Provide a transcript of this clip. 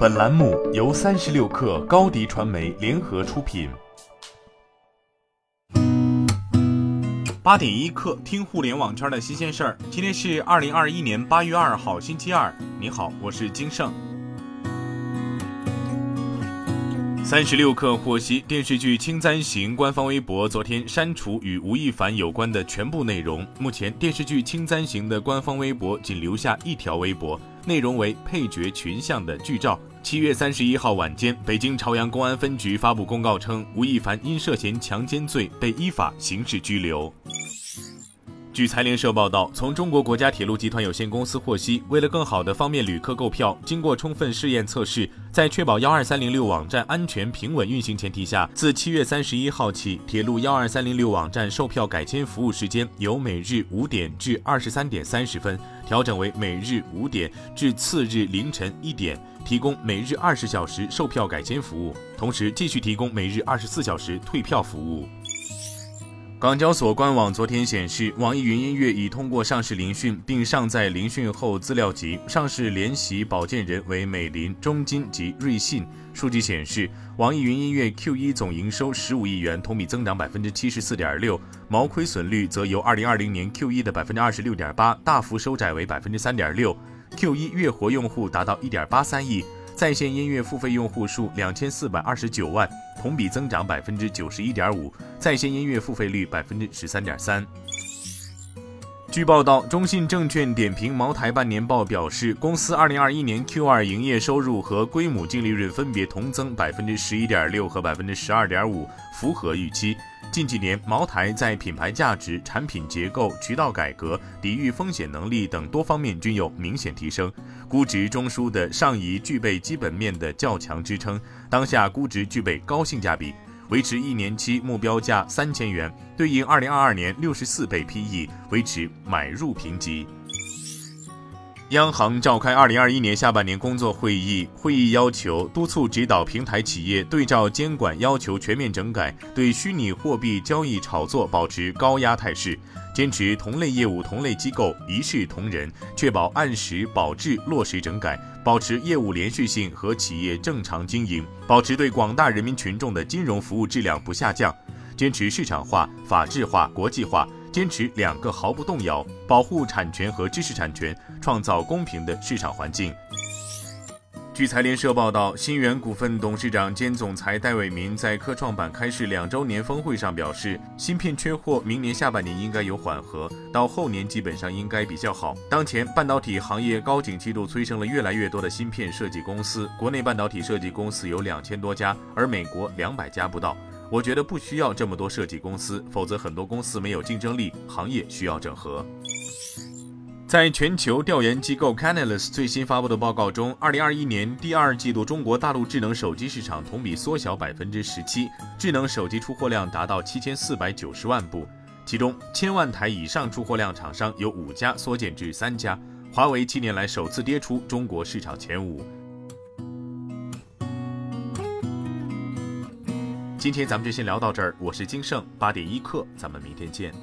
本栏目由三十六氪高低传媒联合出品。八点一刻，听互联网圈的新鲜事儿。今天是二零二一年八月二号，星期二。你好，我是金盛。三十六氪获悉，电视剧《青簪行》官方微博昨天删除与吴亦凡有关的全部内容。目前，电视剧《青簪行》的官方微博仅留下一条微博，内容为配角群像的剧照。七月三十一号晚间，北京朝阳公安分局发布公告称，吴亦凡因涉嫌强奸罪被依法刑事拘留。据财联社报道，从中国国家铁路集团有限公司获悉，为了更好地方便旅客购票，经过充分试验测试，在确保幺二三零六网站安全平稳运行前提下，自七月三十一号起，铁路幺二三零六网站售票改签服务时间由每日五点至二十三点三十分调整为每日五点至次日凌晨一点，提供每日二十小时售票改签服务，同时继续提供每日二十四小时退票服务。港交所官网昨天显示，网易云音乐已通过上市聆讯，并上载聆讯后资料集。上市联席保荐人为美林、中金及瑞信。数据显示，网易云音乐 Q1 总营收十五亿元，同比增长百分之七十四点六，毛亏损率则由二零二零年 Q1 的百分之二十六点八大幅收窄为百分之三点六。Q1 月活用户达到一点八三亿。在线音乐付费用户数两千四百二十九万，同比增长百分之九十一点五，在线音乐付费率百分之十三点三。据报道，中信证券点评茅台半年报表示，公司二零二一年 Q 二营业收入和归母净利润分别同增百分之十一点六和百分之十二点五，符合预期。近几年，茅台在品牌价值、产品结构、渠道改革、抵御风险能力等多方面均有明显提升，估值中枢的上移具备基本面的较强支撑。当下估值具备高性价比，维持一年期目标价三千元，对应二零二二年六十四倍 PE，维持买入评级。央行召开二零二一年下半年工作会议，会议要求督促指导平台企业对照监管要求全面整改，对虚拟货币交易炒作保持高压态势，坚持同类业务、同类机构一视同仁，确保按时保质落实整改，保持业务连续性和企业正常经营，保持对广大人民群众的金融服务质量不下降，坚持市场化、法治化、国际化。坚持两个毫不动摇，保护产权和知识产权，创造公平的市场环境。据财联社报道，新源股份董事长兼总裁戴伟民在科创板开市两周年峰会上表示，芯片缺货，明年下半年应该有缓和，到后年基本上应该比较好。当前半导体行业高景气度催生了越来越多的芯片设计公司，国内半导体设计公司有两千多家，而美国两百家不到。我觉得不需要这么多设计公司，否则很多公司没有竞争力，行业需要整合。在全球调研机构 Canalys 最新发布的报告中，二零二一年第二季度中国大陆智能手机市场同比缩小百分之十七，智能手机出货量达到七千四百九十万部，其中千万台以上出货量厂商有五家缩减至三家，华为七年来首次跌出中国市场前五。今天咱们就先聊到这儿，我是金盛八点一刻，咱们明天见。